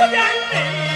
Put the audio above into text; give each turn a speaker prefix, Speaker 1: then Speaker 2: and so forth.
Speaker 1: Come on,